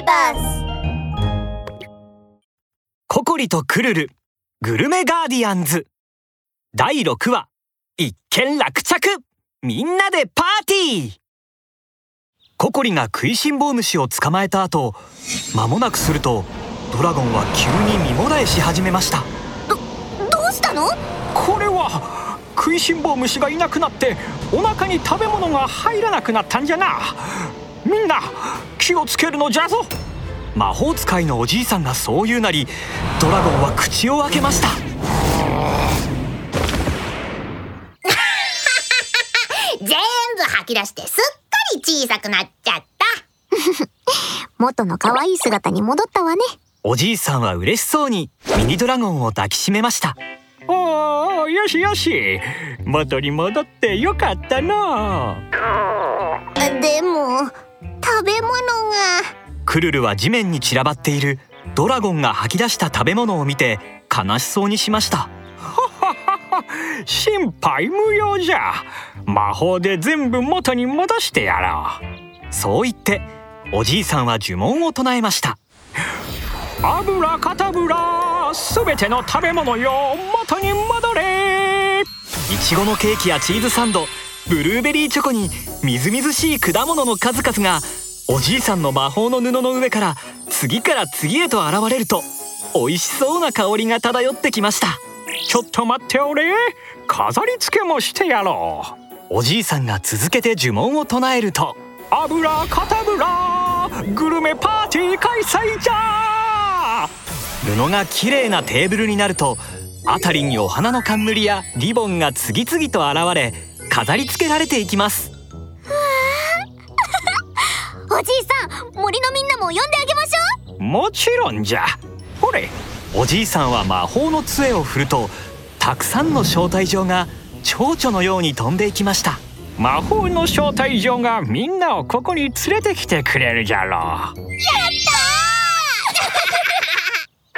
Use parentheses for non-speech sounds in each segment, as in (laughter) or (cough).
ビバスココリとクルルグルメガーディアンズ。第6話一件落着。みんなでパーティー。ココリが食いしん坊虫を捕まえた後間もなくするとドラゴンは急に身もだえし始めました。どうしたの？これは食いしん坊虫がいなくなってお腹に食べ物が入らなくなったんじゃな。みんな気をつけるのじゃぞ。魔法使いのおじいさんがそう言うなりドラゴンは口を開けました。(laughs) 全部吐き出してすっかり小さくなっちゃった。(laughs) 元の可愛い姿に戻ったわね。おじいさんは嬉しそうにミニドラゴンを抱きしめました。おおよしよし。元に戻ってよかったの。でも食べ物が。クルルは地面に散らばっている。ドラゴンが吐き出した食べ物を見て悲しそうにしました。心配無用じゃ。魔法で全部元に戻してやろう。そう言っておじいさんは呪文を唱えました。油かたぶらすべての食べ物よ元に戻れ。いちごのケーキやチーズサンドブルーベリーチョコにみずみずしい果物の数々がおじいさんの魔法の布の上から次から次へと現れると美味しそうな香りが漂ってきました。ちょっと待っておれ飾り付けもしてやろう。おじいさんが続けて呪文を唱えると油かたぶらグルメパーティー開催じゃ！布が綺麗なテーブルになると辺りにお花の冠やリボンが次々と現れ飾り付けられていきますおじいさん森のみんなも呼んであげましょう。もちろんじゃ。ほれおじいさんは魔法の杖を振るとたくさんの招待状が蝶々のように飛んでいきました。魔法の招待状がみんなをここに連れてきてくれるじゃろう。やっ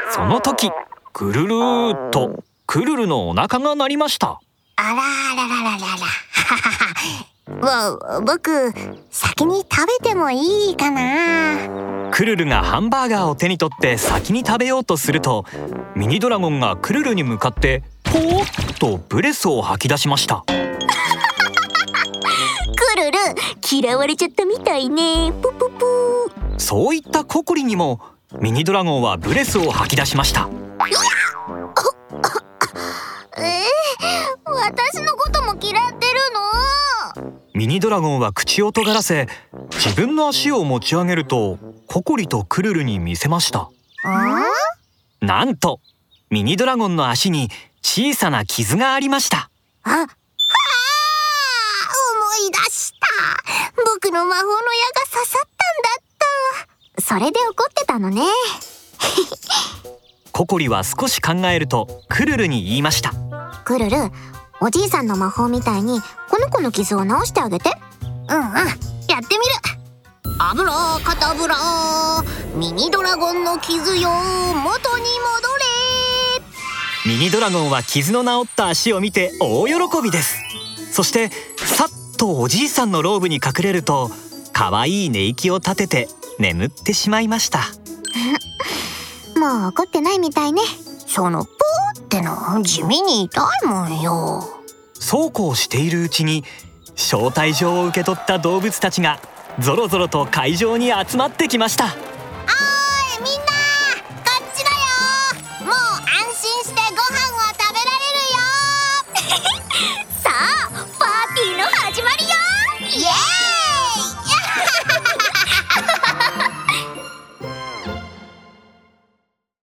た (laughs) その時ぐるるーっとクルルのお腹が鳴りました。あらあららららら。(laughs) わ僕先に食べてもいいかな。クルルがハンバーガーを手に取って先に食べようとするとミニドラゴンがクルルに向かってポーッとブレスを吐き出しました。クルル嫌われちゃったみたいね。プププそういったココリにもミニドラゴンはブレスを吐き出しました。えー、私のことも嫌ってるの？ミニドラゴンは口を尖らせ自分の足を持ち上げるとココリとクルルに見せました。なんとミニドラゴンの足に小さな傷がありました。あはあ思い出した。僕の魔法の矢が刺さったんだった。それで怒ってたのね。(laughs) ココリは少し考えるとクルルに言いました。クルルおじいさんの魔法みたいにこの子の傷を治してあげて。うんうん。やってみる。油かたぶらミニドラゴンの傷よ元に戻ミニドラゴンは傷の治った足を見て大喜びです。そしてさっとおじいさんのローブに隠れると可愛い寝息を立てて眠ってしまいました。れ (laughs) もう怒ってないみたいね。そのポーっての地味に痛いもんよ。そうこうしているうちに招待状を受け取った動物たちがぞろぞろと会場に集まってきました。